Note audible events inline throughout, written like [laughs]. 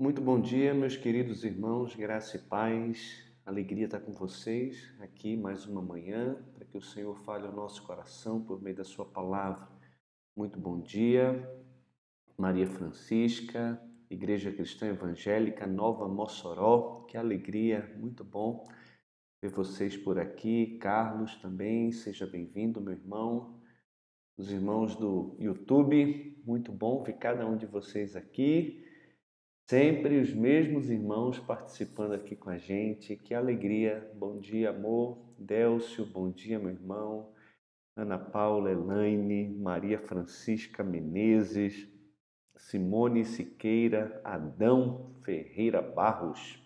Muito bom dia, meus queridos irmãos, graça e paz. Alegria estar com vocês aqui mais uma manhã, para que o Senhor fale ao nosso coração por meio da Sua palavra. Muito bom dia, Maria Francisca, Igreja Cristã Evangélica Nova Mossoró. Que alegria, muito bom ver vocês por aqui. Carlos também, seja bem-vindo, meu irmão. Os irmãos do YouTube, muito bom ver cada um de vocês aqui. Sempre os mesmos irmãos participando aqui com a gente. Que alegria. Bom dia, amor. Délcio, bom dia, meu irmão. Ana Paula, Elaine, Maria Francisca Menezes, Simone Siqueira, Adão Ferreira Barros,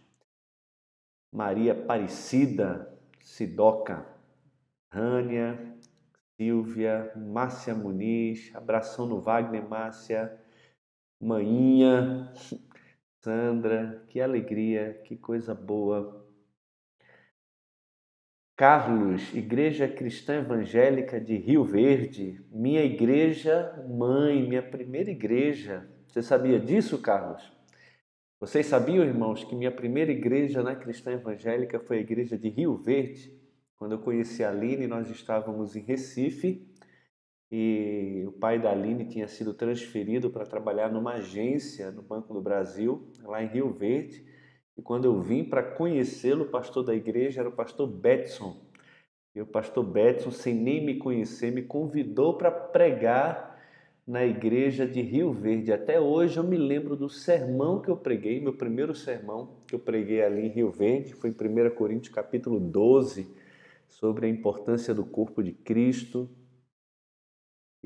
Maria Aparecida, Sidoca, Rânia, Silvia, Márcia Muniz, abração no Wagner, Márcia, Maninha, Sandra, que alegria, que coisa boa. Carlos, Igreja Cristã Evangélica de Rio Verde, minha igreja mãe, minha primeira igreja. Você sabia disso, Carlos? Vocês sabiam, irmãos, que minha primeira igreja na Cristã Evangélica foi a igreja de Rio Verde? Quando eu conheci a Aline, nós estávamos em Recife e o pai da Aline tinha sido transferido para trabalhar numa agência no Banco do Brasil, lá em Rio Verde. E quando eu vim para conhecê-lo, o pastor da igreja era o pastor Betson. E o pastor Betson, sem nem me conhecer, me convidou para pregar na igreja de Rio Verde. Até hoje eu me lembro do sermão que eu preguei, meu primeiro sermão que eu preguei ali em Rio Verde, foi em 1 Coríntios capítulo 12, sobre a importância do corpo de Cristo.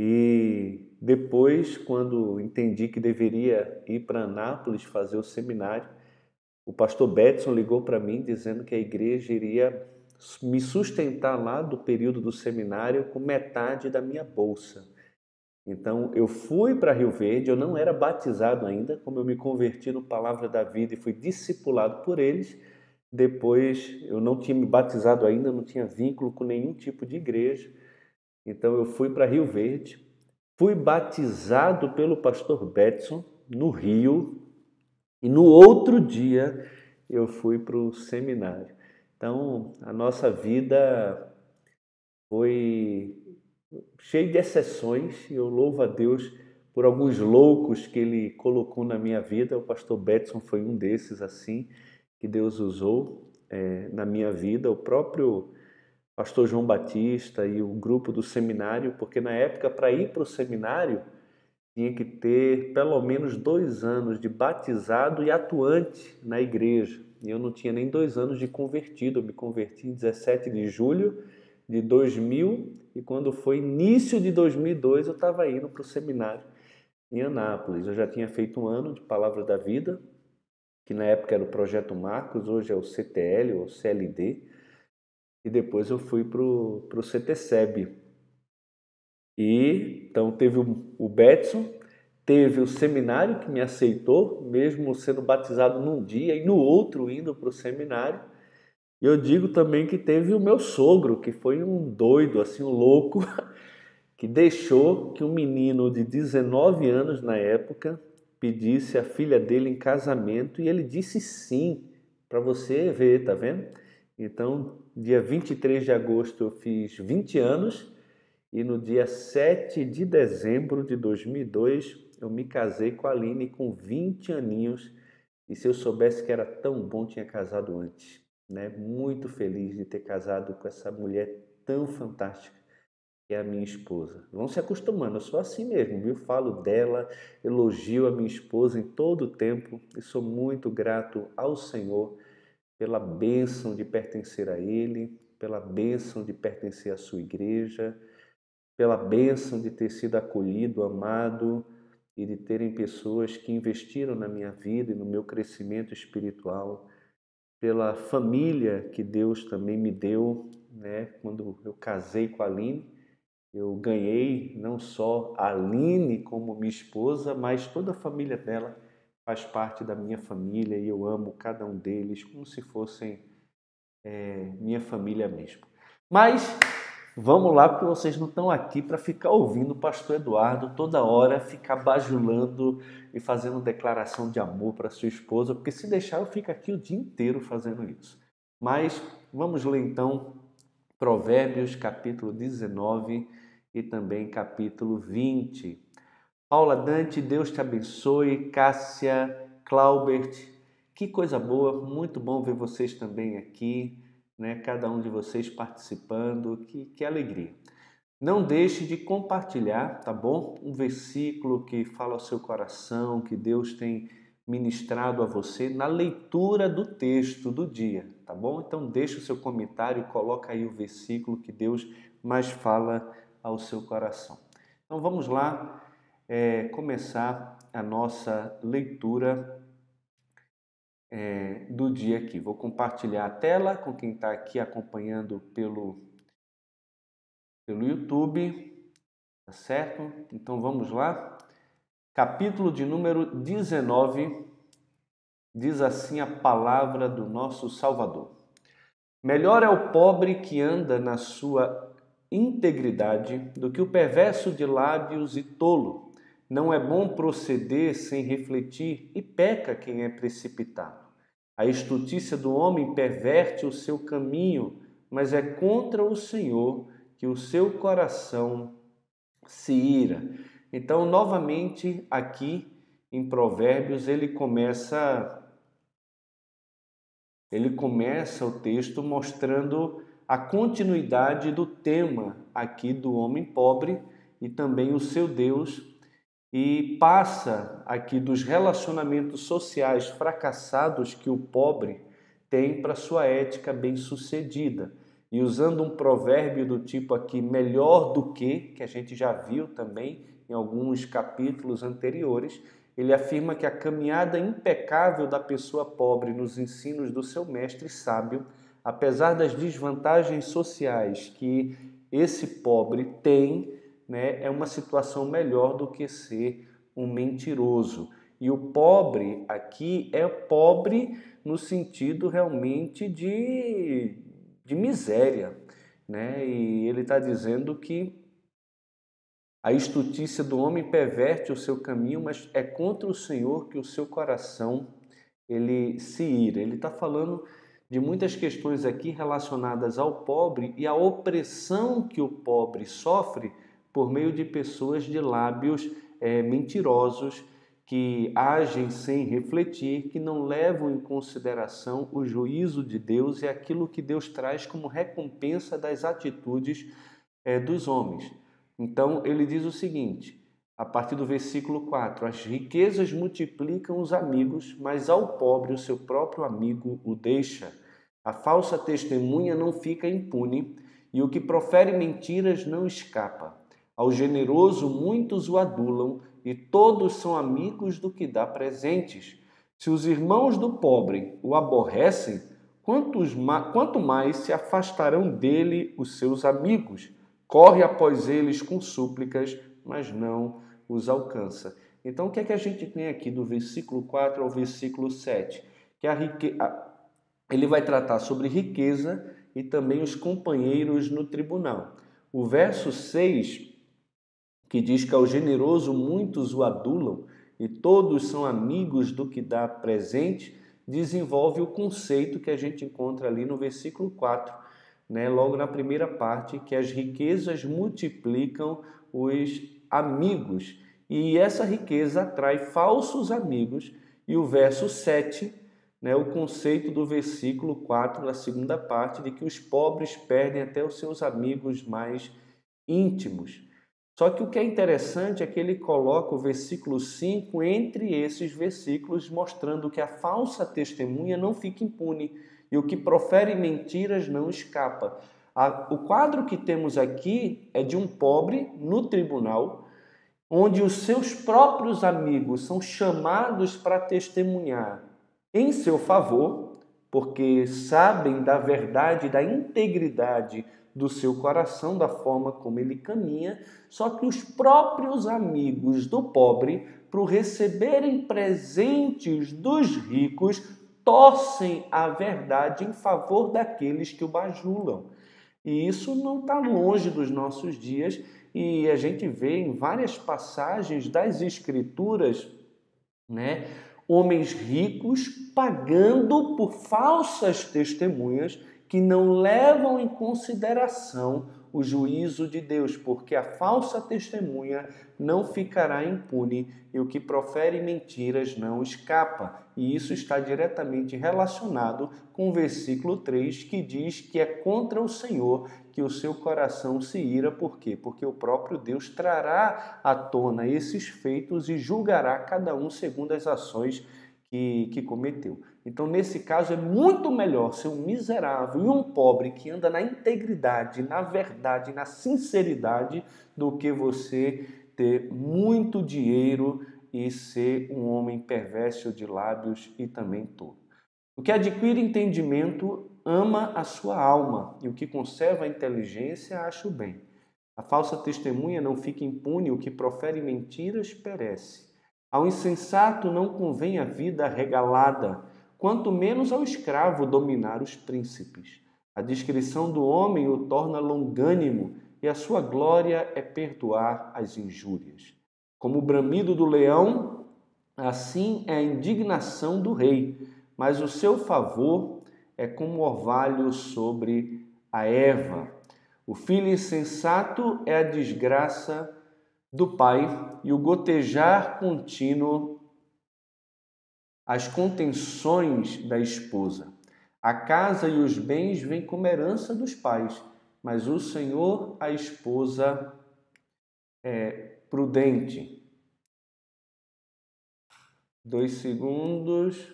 E depois, quando entendi que deveria ir para Anápolis fazer o seminário, o pastor Betson ligou para mim dizendo que a igreja iria me sustentar lá do período do seminário com metade da minha bolsa. Então eu fui para Rio Verde, eu não era batizado ainda, como eu me converti no Palavra da Vida e fui discipulado por eles. Depois eu não tinha me batizado ainda, não tinha vínculo com nenhum tipo de igreja. Então eu fui para Rio Verde, fui batizado pelo pastor Betson no Rio e no outro dia eu fui para o seminário. Então a nossa vida foi cheia de exceções e eu louvo a Deus por alguns loucos que ele colocou na minha vida. O pastor Betson foi um desses assim que Deus usou é, na minha vida. O próprio pastor João Batista e o grupo do seminário, porque na época, para ir para o seminário, tinha que ter pelo menos dois anos de batizado e atuante na igreja. E eu não tinha nem dois anos de convertido, eu me converti em 17 de julho de 2000 e quando foi início de 2002 eu estava indo para o seminário em Anápolis. Eu já tinha feito um ano de Palavra da Vida, que na época era o Projeto Marcos, hoje é o CTL ou CLD e depois eu fui para o CTSEB. E então teve o, o Betson, teve o seminário que me aceitou, mesmo sendo batizado num dia e no outro indo para o seminário. E eu digo também que teve o meu sogro, que foi um doido, assim, um louco, [laughs] que deixou que um menino de 19 anos na época pedisse a filha dele em casamento e ele disse sim, para você ver, tá vendo? Então, dia 23 de agosto eu fiz 20 anos e no dia 7 de dezembro de 2002 eu me casei com a Aline com 20 aninhos e se eu soubesse que era tão bom tinha casado antes, né? Muito feliz de ter casado com essa mulher tão fantástica que é a minha esposa. Vão se acostumando, eu sou assim mesmo, viu? Falo dela, elogio a minha esposa em todo o tempo e sou muito grato ao Senhor pela bênção de pertencer a Ele, pela bênção de pertencer à sua igreja, pela bênção de ter sido acolhido, amado e de terem pessoas que investiram na minha vida e no meu crescimento espiritual, pela família que Deus também me deu, né? Quando eu casei com a Aline, eu ganhei não só a Aline como minha esposa, mas toda a família dela faz parte da minha família e eu amo cada um deles como se fossem é, minha família mesmo. Mas Vamos lá, porque vocês não estão aqui para ficar ouvindo o pastor Eduardo toda hora ficar bajulando e fazendo declaração de amor para sua esposa, porque se deixar eu fico aqui o dia inteiro fazendo isso. Mas vamos ler então Provérbios capítulo 19 e também capítulo 20. Paula Dante, Deus te abençoe. Cássia, Claubert, que coisa boa, muito bom ver vocês também aqui, né? Cada um de vocês participando, que, que alegria. Não deixe de compartilhar, tá bom? Um versículo que fala ao seu coração, que Deus tem ministrado a você na leitura do texto do dia, tá bom? Então deixe o seu comentário, coloca aí o versículo que Deus mais fala ao seu coração. Então vamos lá é, começar a nossa leitura é, do dia aqui. Vou compartilhar a tela com quem está aqui acompanhando pelo, pelo YouTube, tá certo? Então vamos lá capítulo de número 19, diz assim a palavra do nosso Salvador. Melhor é o pobre que anda na sua integridade do que o perverso de lábios e tolo. Não é bom proceder sem refletir e peca quem é precipitado. A estutícia do homem perverte o seu caminho, mas é contra o Senhor que o seu coração se ira. Então, novamente, aqui em Provérbios, ele começa ele começa o texto mostrando a continuidade do tema aqui do homem pobre e também o seu Deus e passa aqui dos relacionamentos sociais fracassados que o pobre tem para sua ética bem-sucedida. E usando um provérbio do tipo aqui melhor do que, que a gente já viu também em alguns capítulos anteriores, ele afirma que a caminhada impecável da pessoa pobre nos ensinos do seu mestre sábio, apesar das desvantagens sociais que esse pobre tem, né, é uma situação melhor do que ser um mentiroso. E o pobre aqui é pobre no sentido realmente de, de miséria. Né? E ele está dizendo que a estutícia do homem perverte o seu caminho, mas é contra o Senhor que o seu coração ele se ira. Ele está falando de muitas questões aqui relacionadas ao pobre e à opressão que o pobre sofre por meio de pessoas de lábios é, mentirosos que agem sem refletir, que não levam em consideração o juízo de Deus e aquilo que Deus traz como recompensa das atitudes é, dos homens. Então ele diz o seguinte, a partir do versículo 4: As riquezas multiplicam os amigos, mas ao pobre o seu próprio amigo o deixa. A falsa testemunha não fica impune, e o que profere mentiras não escapa. Ao generoso muitos o adulam, e todos são amigos do que dá presentes. Se os irmãos do pobre o aborrecem, quanto mais se afastarão dele os seus amigos? corre após eles com súplicas, mas não os alcança. Então, o que é que a gente tem aqui do versículo 4 ao versículo 7? Que a rique... ele vai tratar sobre riqueza e também os companheiros no tribunal. O verso 6, que diz que ao generoso muitos o adulam e todos são amigos do que dá presente, desenvolve o conceito que a gente encontra ali no versículo 4, né, logo na primeira parte, que as riquezas multiplicam os amigos. E essa riqueza atrai falsos amigos. E o verso 7, né, o conceito do versículo 4, na segunda parte, de que os pobres perdem até os seus amigos mais íntimos. Só que o que é interessante é que ele coloca o versículo 5 entre esses versículos, mostrando que a falsa testemunha não fica impune e o que profere mentiras não escapa. O quadro que temos aqui é de um pobre no tribunal, onde os seus próprios amigos são chamados para testemunhar em seu favor, porque sabem da verdade, da integridade do seu coração, da forma como ele caminha, só que os próprios amigos do pobre, para receberem presentes dos ricos, torcem a verdade em favor daqueles que o bajulam. E isso não está longe dos nossos dias e a gente vê em várias passagens das Escrituras, né, homens ricos pagando por falsas testemunhas que não levam em consideração o juízo de Deus, porque a falsa testemunha não ficará impune e o que profere mentiras não escapa. E isso está diretamente relacionado com o versículo 3 que diz que é contra o Senhor que o seu coração se ira, por quê? Porque o próprio Deus trará à tona esses feitos e julgará cada um segundo as ações que, que cometeu. Então, nesse caso, é muito melhor ser um miserável e um pobre que anda na integridade, na verdade, na sinceridade, do que você ter muito dinheiro e ser um homem perverso de lábios e também tolo. O que adquire entendimento ama a sua alma, e o que conserva a inteligência acha o bem. A falsa testemunha não fica impune, o que profere mentiras perece. Ao insensato não convém a vida regalada, quanto menos ao escravo dominar os príncipes. A discrição do homem o torna longânimo, e a sua glória é perdoar as injúrias. Como o bramido do leão, assim é a indignação do rei, mas o seu favor é como orvalho sobre a erva. O filho insensato é a desgraça do pai e o gotejar contínuo as contenções da esposa. A casa e os bens vêm como herança dos pais, mas o Senhor, a esposa, é prudente. Dois segundos.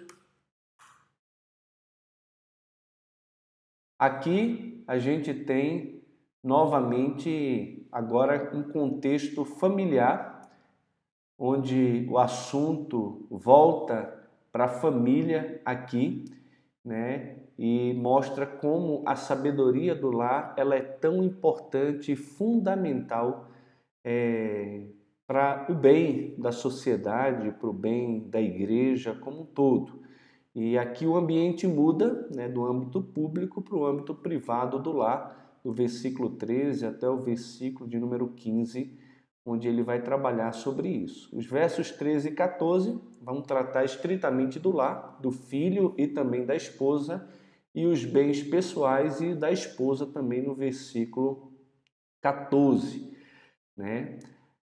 Aqui a gente tem novamente agora um contexto familiar, onde o assunto volta para a família aqui, né? E mostra como a sabedoria do lar ela é tão importante e fundamental é, para o bem da sociedade, para o bem da igreja como um todo. E aqui o ambiente muda né, do âmbito público para o âmbito privado do lar, do versículo 13 até o versículo de número 15, onde ele vai trabalhar sobre isso. Os versos 13 e 14 vão tratar estritamente do lar, do filho e também da esposa, e os bens pessoais e da esposa também no versículo 14. Né?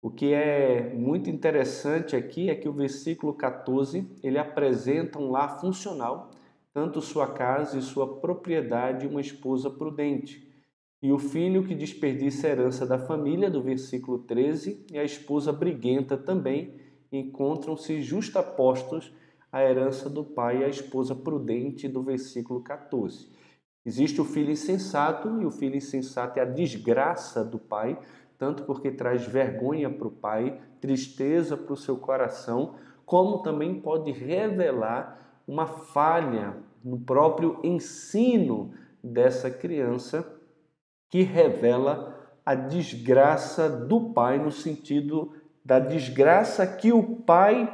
O que é muito interessante aqui é que o versículo 14 ele apresenta um lar funcional, tanto sua casa e sua propriedade, uma esposa prudente. E o filho que desperdiça a herança da família, do versículo 13, e a esposa briguenta também, encontram-se justapostos à herança do pai e a esposa prudente, do versículo 14. Existe o filho insensato, e o filho insensato é a desgraça do pai, tanto porque traz vergonha para o pai, tristeza para o seu coração, como também pode revelar uma falha no próprio ensino dessa criança, que revela a desgraça do pai, no sentido da desgraça que o pai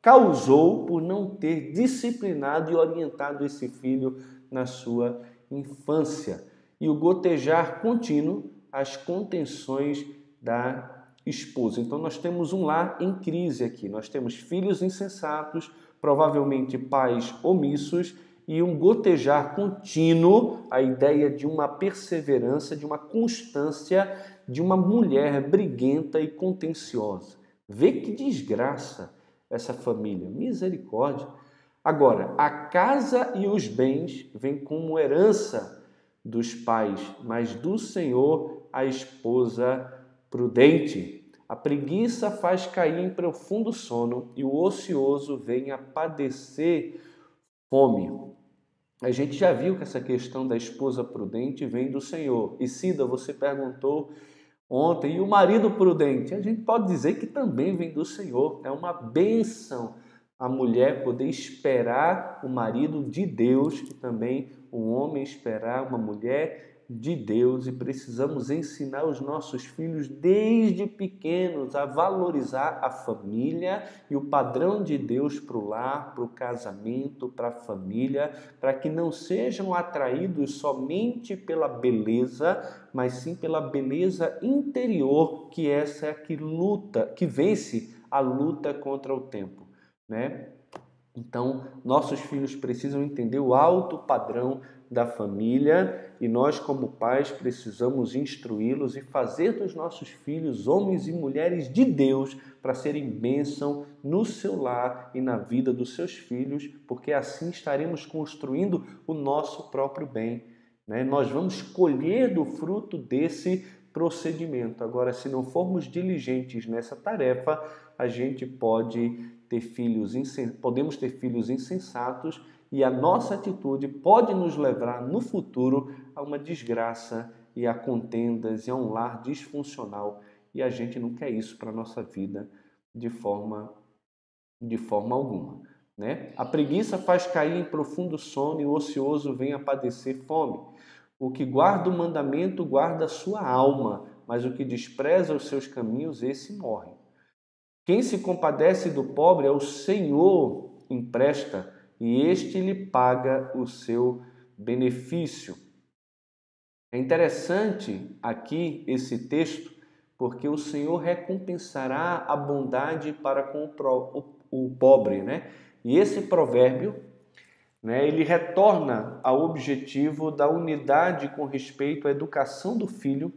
causou por não ter disciplinado e orientado esse filho na sua infância. E o gotejar contínuo as contenções da esposa. Então nós temos um lar em crise aqui. Nós temos filhos insensatos, provavelmente pais omissos e um gotejar contínuo, a ideia de uma perseverança, de uma constância de uma mulher briguenta e contenciosa. Vê que desgraça essa família, misericórdia. Agora, a casa e os bens vêm como herança dos pais, mas do Senhor a esposa prudente. A preguiça faz cair em profundo sono e o ocioso vem a padecer fome. A gente já viu que essa questão da esposa prudente vem do Senhor. E Cida, você perguntou ontem, e o marido prudente? A gente pode dizer que também vem do Senhor. É uma bênção a mulher poder esperar o marido de Deus e também o homem esperar uma mulher de Deus e precisamos ensinar os nossos filhos desde pequenos a valorizar a família e o padrão de Deus para o lar, para o casamento, para a família, para que não sejam atraídos somente pela beleza, mas sim pela beleza interior, que essa é a que luta, que vence a luta contra o tempo, né? Então, nossos filhos precisam entender o alto padrão da família e nós, como pais, precisamos instruí-los e fazer dos nossos filhos homens e mulheres de Deus para serem bênção no seu lar e na vida dos seus filhos, porque assim estaremos construindo o nosso próprio bem. Né? Nós vamos colher do fruto desse procedimento. Agora, se não formos diligentes nessa tarefa, a gente pode ter filhos, podemos ter filhos insensatos e a nossa atitude pode nos levar no futuro a uma desgraça e a contendas e a um lar disfuncional e a gente não quer isso para a nossa vida de forma de forma alguma, né? A preguiça faz cair em profundo sono e o ocioso vem a padecer fome. O que guarda o mandamento guarda a sua alma, mas o que despreza os seus caminhos, esse morre. Quem se compadece do pobre é o Senhor empresta e este lhe paga o seu benefício. É interessante aqui esse texto, porque o Senhor recompensará a bondade para com o pobre, né? E esse provérbio, né, ele retorna ao objetivo da unidade com respeito à educação do filho,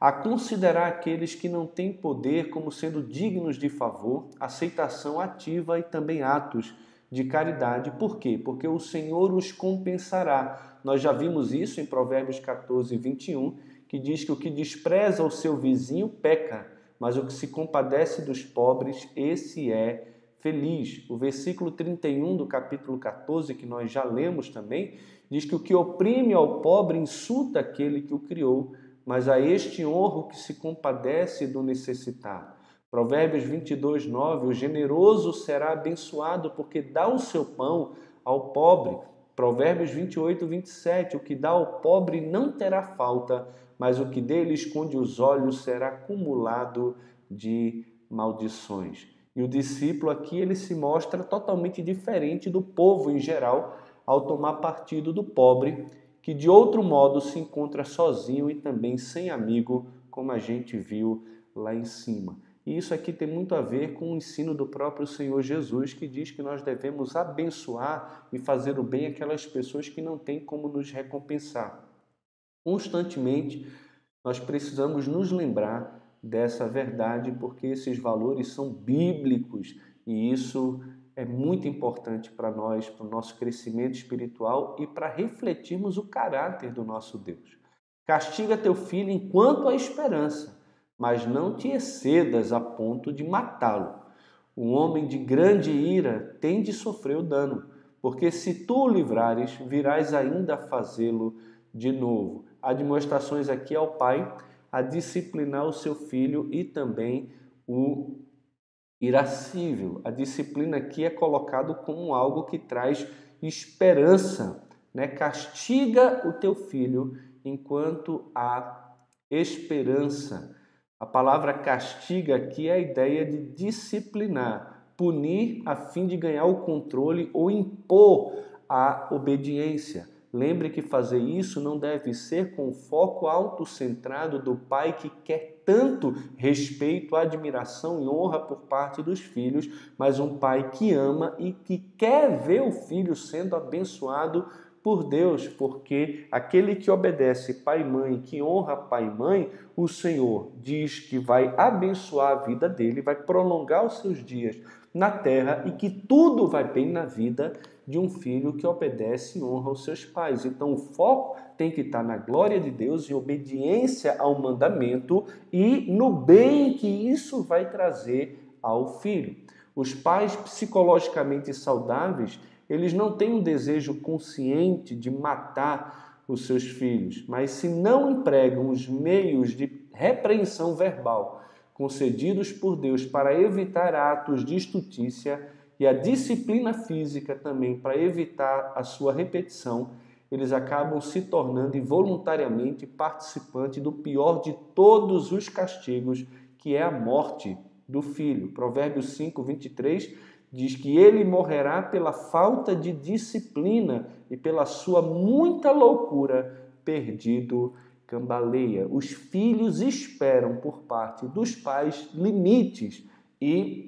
a considerar aqueles que não têm poder como sendo dignos de favor, aceitação ativa e também atos de caridade. Por quê? Porque o Senhor os compensará. Nós já vimos isso em Provérbios 14, 21, que diz que o que despreza o seu vizinho peca, mas o que se compadece dos pobres, esse é feliz. O versículo 31 do capítulo 14, que nós já lemos também, diz que o que oprime ao pobre insulta aquele que o criou, mas a este honra o que se compadece do necessitado. Provérbios 22, 9: O generoso será abençoado porque dá o seu pão ao pobre. Provérbios 28, 27: O que dá ao pobre não terá falta, mas o que dele esconde os olhos será acumulado de maldições. E o discípulo aqui ele se mostra totalmente diferente do povo em geral ao tomar partido do pobre, que de outro modo se encontra sozinho e também sem amigo, como a gente viu lá em cima. E isso aqui tem muito a ver com o ensino do próprio Senhor Jesus, que diz que nós devemos abençoar e fazer o bem àquelas pessoas que não têm como nos recompensar. Constantemente, nós precisamos nos lembrar dessa verdade, porque esses valores são bíblicos e isso é muito importante para nós, para o nosso crescimento espiritual e para refletirmos o caráter do nosso Deus. Castiga teu filho enquanto há esperança mas não te excedas a ponto de matá-lo. Um homem de grande ira tem de sofrer o dano, porque se tu o livrares, virás ainda a fazê-lo de novo. Admoestações aqui ao pai a disciplinar o seu filho e também o irascível. A disciplina aqui é colocado como algo que traz esperança, né? Castiga o teu filho enquanto há esperança. A palavra castiga aqui é a ideia de disciplinar, punir a fim de ganhar o controle ou impor a obediência. Lembre que fazer isso não deve ser com o foco autocentrado do pai que quer tanto respeito, admiração e honra por parte dos filhos, mas um pai que ama e que quer ver o filho sendo abençoado por Deus, porque aquele que obedece pai e mãe, que honra pai e mãe, o Senhor diz que vai abençoar a vida dele, vai prolongar os seus dias na terra e que tudo vai bem na vida de um filho que obedece e honra os seus pais. Então o foco tem que estar na glória de Deus, em obediência ao mandamento e no bem que isso vai trazer ao filho. Os pais psicologicamente saudáveis, eles não têm um desejo consciente de matar os seus filhos, mas se não empregam os meios de repreensão verbal concedidos por Deus para evitar atos de estutícia e a disciplina física também para evitar a sua repetição, eles acabam se tornando involuntariamente participantes do pior de todos os castigos, que é a morte do filho. Provérbios 5, 23 diz que ele morrerá pela falta de disciplina e pela sua muita loucura, perdido cambaleia. Os filhos esperam por parte dos pais limites e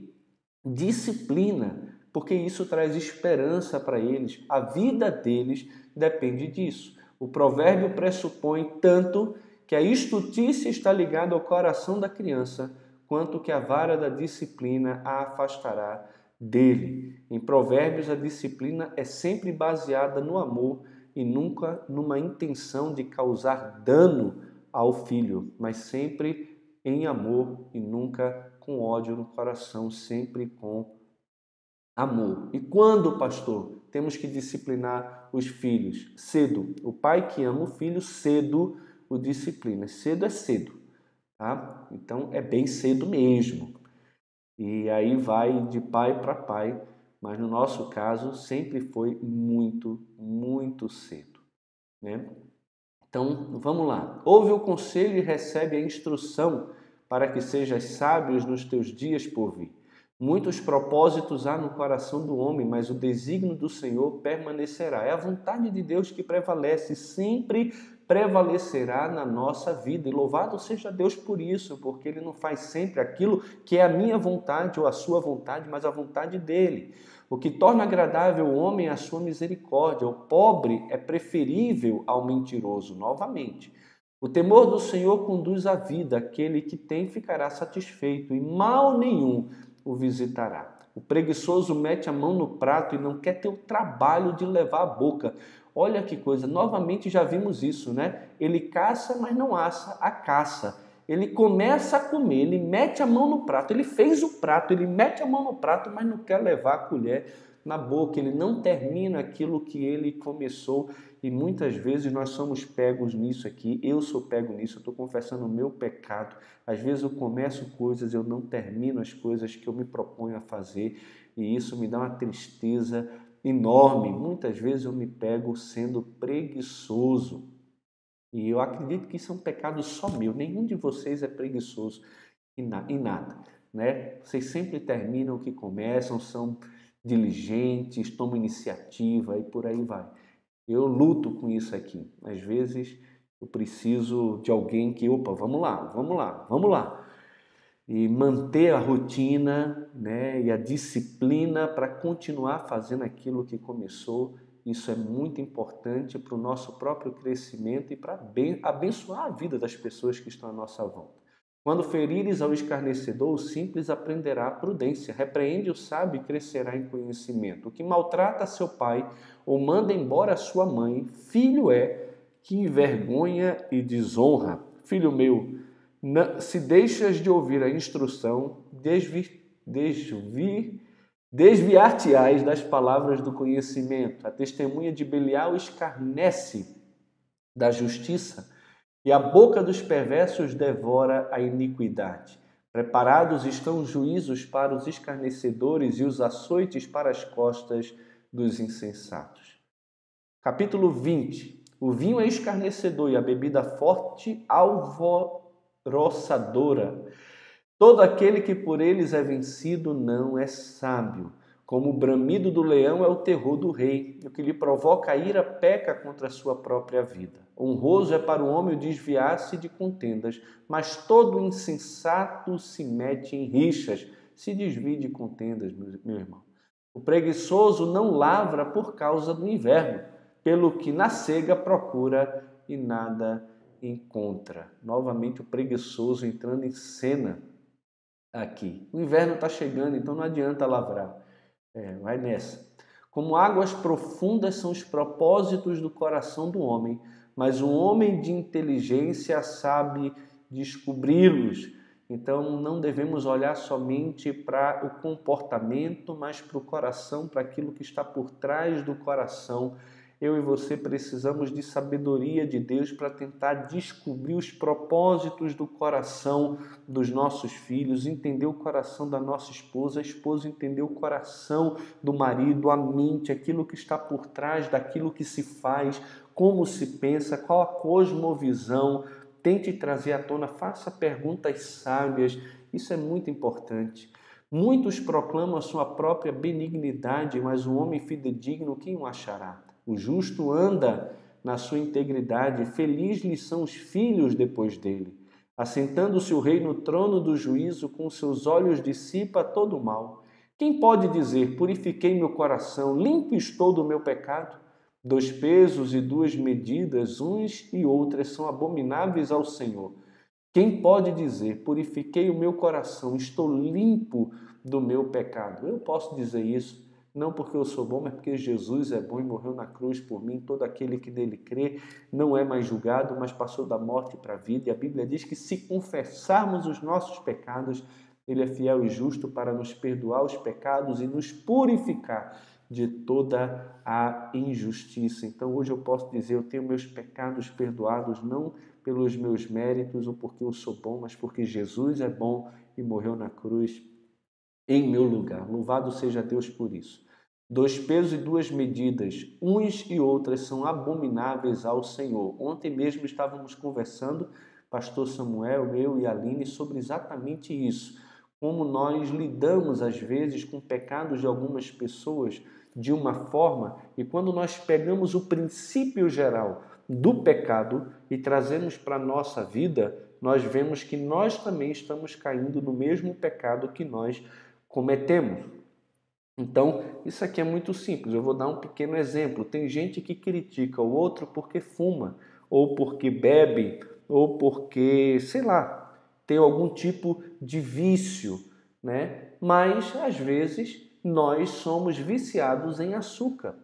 disciplina, porque isso traz esperança para eles. A vida deles depende disso. O provérbio pressupõe tanto que a estutícia está ligada ao coração da criança, quanto que a vara da disciplina a afastará dele. Em Provérbios, a disciplina é sempre baseada no amor e nunca numa intenção de causar dano ao filho, mas sempre em amor e nunca com ódio no coração, sempre com amor. E quando, pastor, temos que disciplinar os filhos? Cedo. O pai que ama o filho, cedo o disciplina. Cedo é cedo, tá? Então é bem cedo mesmo. E aí vai de pai para pai, mas no nosso caso sempre foi muito, muito cedo. Né? Então vamos lá. Ouve o conselho e recebe a instrução para que sejas sábios nos teus dias por vir. Muitos propósitos há no coração do homem, mas o desígnio do Senhor permanecerá. É a vontade de Deus que prevalece sempre prevalecerá na nossa vida. E louvado seja Deus por isso, porque Ele não faz sempre aquilo que é a minha vontade ou a sua vontade, mas a vontade dele. O que torna agradável o homem é a sua misericórdia. O pobre é preferível ao mentiroso, novamente. O temor do Senhor conduz à vida, aquele que tem ficará satisfeito, e mal nenhum o visitará. O preguiçoso mete a mão no prato e não quer ter o trabalho de levar a boca. Olha que coisa, novamente já vimos isso, né? Ele caça, mas não assa a caça. Ele começa a comer, ele mete a mão no prato, ele fez o prato, ele mete a mão no prato, mas não quer levar a colher na boca, ele não termina aquilo que ele começou e muitas vezes nós somos pegos nisso aqui. Eu sou pego nisso, eu estou confessando o meu pecado. Às vezes eu começo coisas, eu não termino as coisas que eu me proponho a fazer e isso me dá uma tristeza enorme. Muitas vezes eu me pego sendo preguiçoso. E eu acredito que isso é um pecado só meu. Nenhum de vocês é preguiçoso em nada. Né? Vocês sempre terminam o que começam, são diligentes, tomam iniciativa e por aí vai. Eu luto com isso aqui. Às vezes eu preciso de alguém que, opa, vamos lá, vamos lá, vamos lá e manter a rotina né, e a disciplina para continuar fazendo aquilo que começou. Isso é muito importante para o nosso próprio crescimento e para abençoar a vida das pessoas que estão à nossa volta. Quando ferires ao escarnecedor, o simples aprenderá a prudência. Repreende o sábio e crescerá em conhecimento. O que maltrata seu pai ou manda embora sua mãe, filho é que envergonha e desonra. Filho meu, se deixas de ouvir a instrução, desvi, desvi, desviar-te-ás das palavras do conhecimento. A testemunha de Belial escarnece da justiça, e a boca dos perversos devora a iniquidade. Preparados estão os juízos para os escarnecedores e os açoites para as costas dos insensatos. Capítulo 20. O vinho é escarnecedor e a bebida forte alvo roçadora. Todo aquele que por eles é vencido não é sábio. Como o bramido do leão é o terror do rei, o que lhe provoca a ira peca contra a sua própria vida. Honroso é para o homem desviar-se de contendas, mas todo insensato se mete em rixas, se desvie de contendas, meu irmão. O preguiçoso não lavra por causa do inverno, pelo que na cega procura e nada encontra. Novamente o preguiçoso entrando em cena aqui. O inverno está chegando, então não adianta lavrar. É, vai nessa. Como águas profundas são os propósitos do coração do homem, mas um homem de inteligência sabe descobri-los. Então não devemos olhar somente para o comportamento, mas para o coração, para aquilo que está por trás do coração eu e você precisamos de sabedoria de Deus para tentar descobrir os propósitos do coração dos nossos filhos, entender o coração da nossa esposa, a esposa entender o coração do marido, a mente, aquilo que está por trás daquilo que se faz, como se pensa, qual a cosmovisão. Tente trazer à tona, faça perguntas sábias, isso é muito importante. Muitos proclamam a sua própria benignidade, mas o homem fidedigno, quem o achará? O justo anda na sua integridade, feliz lhe são os filhos depois dele. Assentando-se o rei no trono do juízo, com seus olhos dissipa todo o mal. Quem pode dizer: Purifiquei meu coração, limpo estou do meu pecado? Dois pesos e duas medidas, uns e outras, são abomináveis ao Senhor. Quem pode dizer: Purifiquei o meu coração, estou limpo do meu pecado? Eu posso dizer isso não porque eu sou bom, mas porque Jesus é bom e morreu na cruz por mim. Todo aquele que nele crê não é mais julgado, mas passou da morte para a vida. E a Bíblia diz que se confessarmos os nossos pecados, ele é fiel e justo para nos perdoar os pecados e nos purificar de toda a injustiça. Então hoje eu posso dizer, eu tenho meus pecados perdoados não pelos meus méritos ou porque eu sou bom, mas porque Jesus é bom e morreu na cruz em meu lugar. Louvado seja Deus por isso. Dois pesos e duas medidas, uns e outras são abomináveis ao Senhor. Ontem mesmo estávamos conversando, pastor Samuel, eu e Aline, sobre exatamente isso. Como nós lidamos às vezes com pecados de algumas pessoas de uma forma, e quando nós pegamos o princípio geral do pecado e trazemos para a nossa vida, nós vemos que nós também estamos caindo no mesmo pecado que nós cometemos. Então, isso aqui é muito simples. Eu vou dar um pequeno exemplo. Tem gente que critica o outro porque fuma, ou porque bebe, ou porque, sei lá, tem algum tipo de vício, né? Mas às vezes nós somos viciados em açúcar.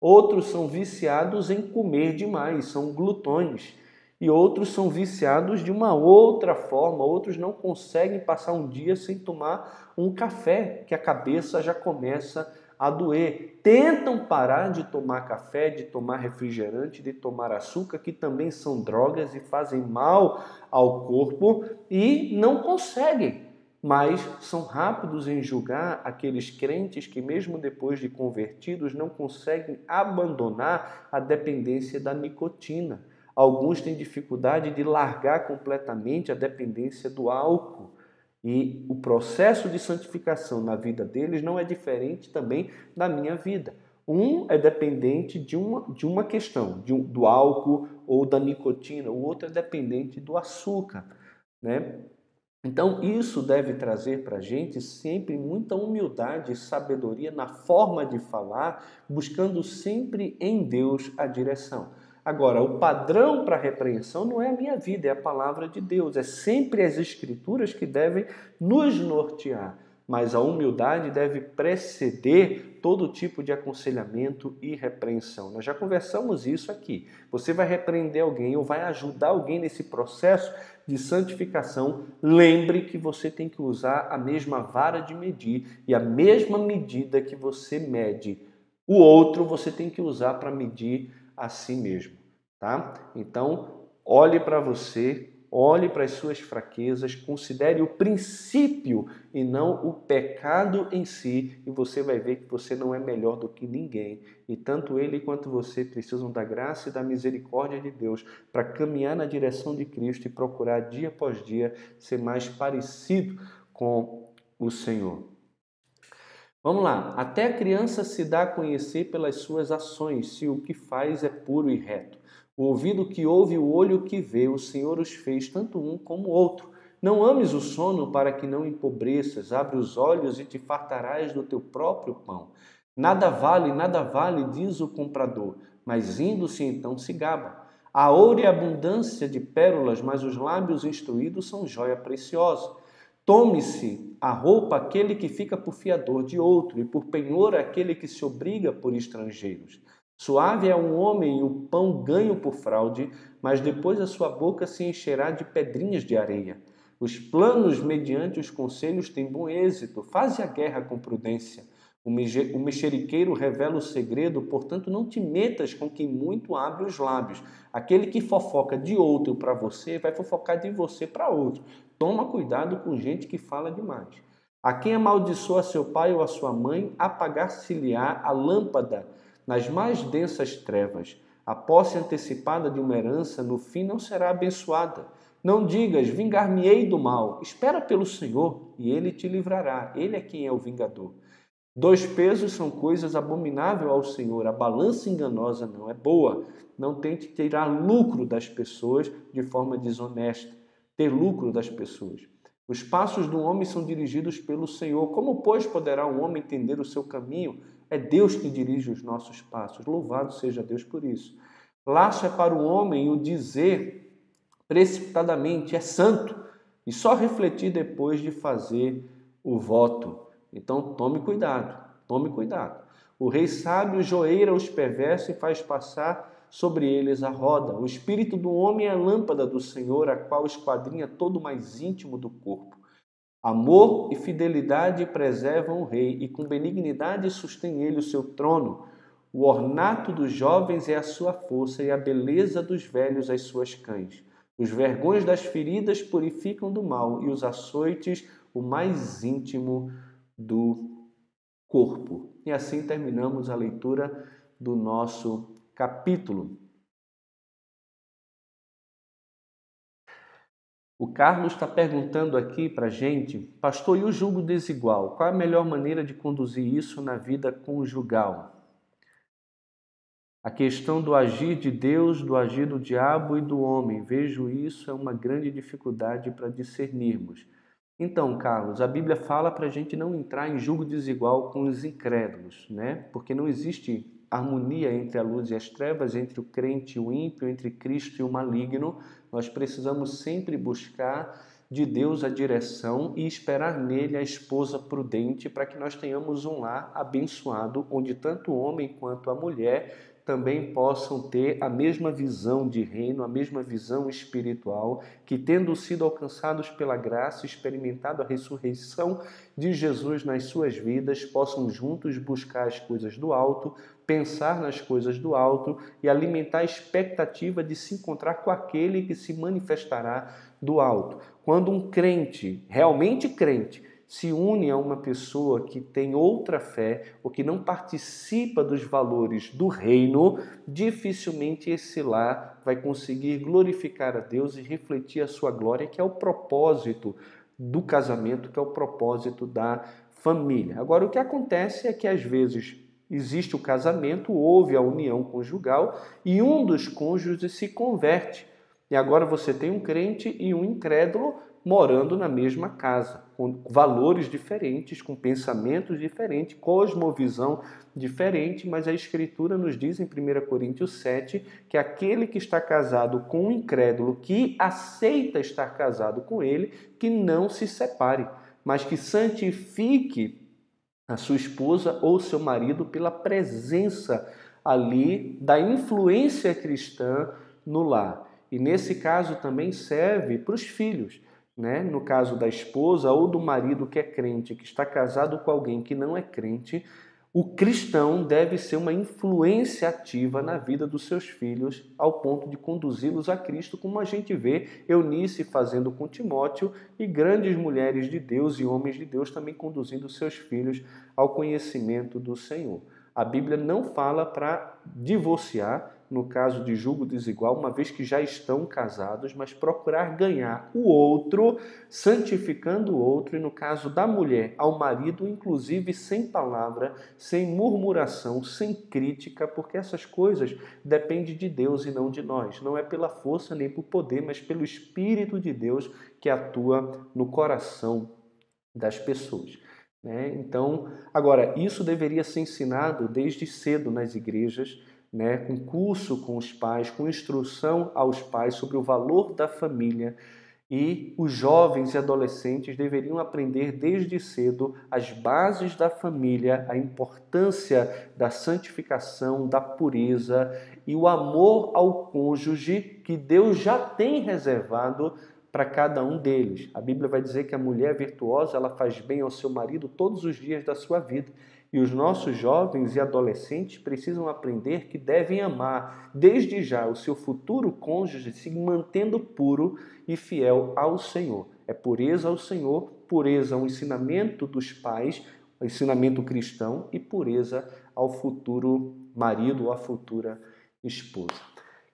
Outros são viciados em comer demais, são glutões e outros são viciados de uma outra forma, outros não conseguem passar um dia sem tomar um café, que a cabeça já começa a doer. Tentam parar de tomar café, de tomar refrigerante, de tomar açúcar, que também são drogas e fazem mal ao corpo, e não conseguem. Mas são rápidos em julgar aqueles crentes que, mesmo depois de convertidos, não conseguem abandonar a dependência da nicotina Alguns têm dificuldade de largar completamente a dependência do álcool. E o processo de santificação na vida deles não é diferente também da minha vida. Um é dependente de uma, de uma questão, de um, do álcool ou da nicotina, o outro é dependente do açúcar. Né? Então, isso deve trazer para a gente sempre muita humildade e sabedoria na forma de falar, buscando sempre em Deus a direção. Agora, o padrão para repreensão não é a minha vida, é a palavra de Deus. É sempre as Escrituras que devem nos nortear. Mas a humildade deve preceder todo tipo de aconselhamento e repreensão. Nós já conversamos isso aqui. Você vai repreender alguém ou vai ajudar alguém nesse processo de santificação. Lembre que você tem que usar a mesma vara de medir e a mesma medida que você mede. O outro você tem que usar para medir a si mesmo, tá? Então, olhe para você, olhe para as suas fraquezas, considere o princípio e não o pecado em si, e você vai ver que você não é melhor do que ninguém. E tanto ele quanto você precisam da graça e da misericórdia de Deus para caminhar na direção de Cristo e procurar dia após dia ser mais parecido com o Senhor. Vamos lá. Até a criança se dá a conhecer pelas suas ações, se o que faz é puro e reto. O ouvido que ouve, o olho que vê, o Senhor os fez, tanto um como outro. Não ames o sono para que não empobreças, abre os olhos e te fartarás do teu próprio pão. Nada vale, nada vale, diz o comprador, mas indo-se então se gaba. A ouro e abundância de pérolas, mas os lábios instruídos são joia preciosa. Tome-se a roupa aquele que fica por fiador de outro, e por penhor aquele que se obriga por estrangeiros. Suave é um homem e o pão ganho por fraude, mas depois a sua boca se encherá de pedrinhas de areia. Os planos mediante os conselhos têm bom êxito, faze a guerra com prudência. O mexeriqueiro revela o segredo, portanto, não te metas com quem muito abre os lábios. Aquele que fofoca de outro para você vai fofocar de você para outro. Toma cuidado com gente que fala demais. A quem amaldiçoa seu pai ou a sua mãe, apagar-se-lhe-á a lâmpada nas mais densas trevas. A posse antecipada de uma herança, no fim, não será abençoada. Não digas, vingar-me-ei do mal. Espera pelo Senhor e ele te livrará. Ele é quem é o vingador. Dois pesos são coisas abomináveis ao Senhor. A balança enganosa não é boa. Não tente tirar lucro das pessoas de forma desonesta. Ter lucro das pessoas. Os passos do homem são dirigidos pelo Senhor. Como, pois, poderá um homem entender o seu caminho? É Deus que dirige os nossos passos. Louvado seja Deus por isso. Laço é para o homem o dizer precipitadamente, é santo, e só refletir depois de fazer o voto. Então tome cuidado, tome cuidado. O rei sábio joeira os perversos e faz passar sobre eles a roda. O espírito do homem é a lâmpada do Senhor, a qual esquadrinha todo o mais íntimo do corpo. Amor e fidelidade preservam o rei, e com benignidade sustém ele o seu trono. O ornato dos jovens é a sua força, e a beleza dos velhos as suas cães. Os vergões das feridas purificam do mal, e os açoites o mais íntimo do corpo. E assim terminamos a leitura do nosso capítulo. O Carlos está perguntando aqui para a gente, pastor, e o julgo desigual? Qual é a melhor maneira de conduzir isso na vida conjugal? A questão do agir de Deus, do agir do diabo e do homem, vejo isso é uma grande dificuldade para discernirmos. Então, Carlos, a Bíblia fala para a gente não entrar em julgo desigual com os incrédulos, né? Porque não existe harmonia entre a luz e as trevas, entre o crente e o ímpio, entre Cristo e o maligno. Nós precisamos sempre buscar de Deus a direção e esperar nele a esposa prudente para que nós tenhamos um lar abençoado, onde tanto o homem quanto a mulher também possam ter a mesma visão de reino, a mesma visão espiritual, que tendo sido alcançados pela graça, experimentado a ressurreição de Jesus nas suas vidas, possam juntos buscar as coisas do alto, pensar nas coisas do alto e alimentar a expectativa de se encontrar com aquele que se manifestará do alto. Quando um crente, realmente crente, se une a uma pessoa que tem outra fé ou que não participa dos valores do reino, dificilmente esse lar vai conseguir glorificar a Deus e refletir a sua glória, que é o propósito do casamento, que é o propósito da família. Agora, o que acontece é que às vezes existe o casamento, houve a união conjugal e um dos cônjuges se converte. E agora você tem um crente e um incrédulo morando na mesma casa, com valores diferentes, com pensamentos diferentes, cosmovisão diferente, mas a Escritura nos diz em 1 Coríntios 7 que aquele que está casado com um incrédulo, que aceita estar casado com ele, que não se separe, mas que santifique a sua esposa ou seu marido pela presença ali da influência cristã no lar. E nesse caso também serve para os filhos né? no caso da esposa ou do marido que é crente, que está casado com alguém que não é crente, o cristão deve ser uma influência ativa na vida dos seus filhos, ao ponto de conduzi-los a Cristo, como a gente vê Eunice fazendo com Timóteo e grandes mulheres de Deus e homens de Deus também conduzindo seus filhos ao conhecimento do Senhor. A Bíblia não fala para divorciar, no caso de julgo desigual, uma vez que já estão casados, mas procurar ganhar o outro, santificando o outro, e no caso da mulher, ao marido, inclusive sem palavra, sem murmuração, sem crítica, porque essas coisas dependem de Deus e não de nós. Não é pela força nem por poder, mas pelo Espírito de Deus que atua no coração das pessoas. Né? Então, agora, isso deveria ser ensinado desde cedo nas igrejas né, com curso com os pais, com instrução aos pais sobre o valor da família. E os jovens e adolescentes deveriam aprender desde cedo as bases da família, a importância da santificação, da pureza e o amor ao cônjuge que Deus já tem reservado para cada um deles. A Bíblia vai dizer que a mulher virtuosa ela faz bem ao seu marido todos os dias da sua vida. E os nossos jovens e adolescentes precisam aprender que devem amar desde já o seu futuro cônjuge, se mantendo puro e fiel ao Senhor. É pureza ao Senhor, pureza ao ensinamento dos pais, ensinamento cristão e pureza ao futuro marido ou à futura esposa.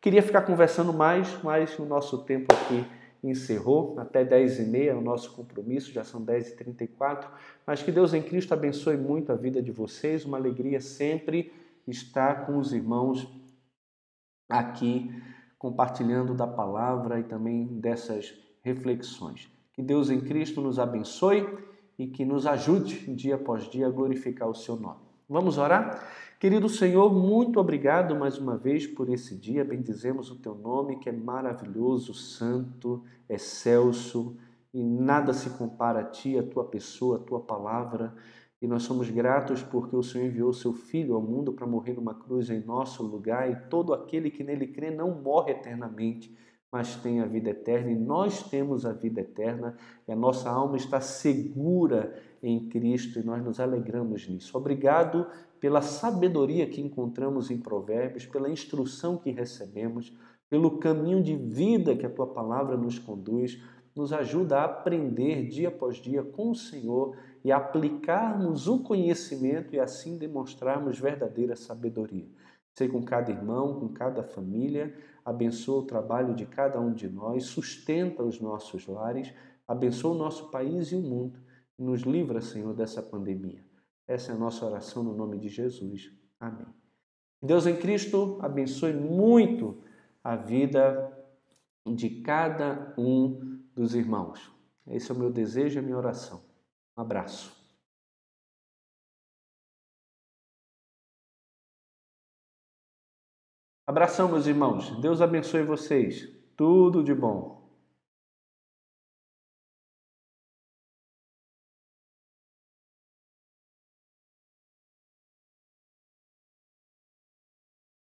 Queria ficar conversando mais, mas o nosso tempo aqui encerrou. Até 10h30 é o nosso compromisso, já são 10h34. Mas que Deus em Cristo abençoe muito a vida de vocês. Uma alegria sempre estar com os irmãos aqui, compartilhando da palavra e também dessas reflexões. Que Deus em Cristo nos abençoe e que nos ajude dia após dia a glorificar o seu nome. Vamos orar? Querido Senhor, muito obrigado mais uma vez por esse dia. Bendizemos o teu nome, que é maravilhoso, santo, excelso, e nada se compara a ti, a tua pessoa, a tua palavra. E nós somos gratos porque o Senhor enviou seu Filho ao mundo para morrer numa cruz em nosso lugar, e todo aquele que nele crê não morre eternamente, mas tem a vida eterna. E nós temos a vida eterna, e a nossa alma está segura em Cristo, e nós nos alegramos nisso. Obrigado pela sabedoria que encontramos em Provérbios, pela instrução que recebemos, pelo caminho de vida que a tua palavra nos conduz, nos ajuda a aprender dia após dia com o Senhor e aplicarmos o conhecimento e assim demonstrarmos verdadeira sabedoria. Sei com cada irmão, com cada família, abençoa o trabalho de cada um de nós, sustenta os nossos lares, abençoa o nosso país e o mundo. Nos livra, Senhor, dessa pandemia. Essa é a nossa oração no nome de Jesus. Amém. Deus em Cristo abençoe muito a vida de cada um dos irmãos. Esse é o meu desejo e a minha oração. Um abraço. Abração, meus irmãos. Deus abençoe vocês. Tudo de bom.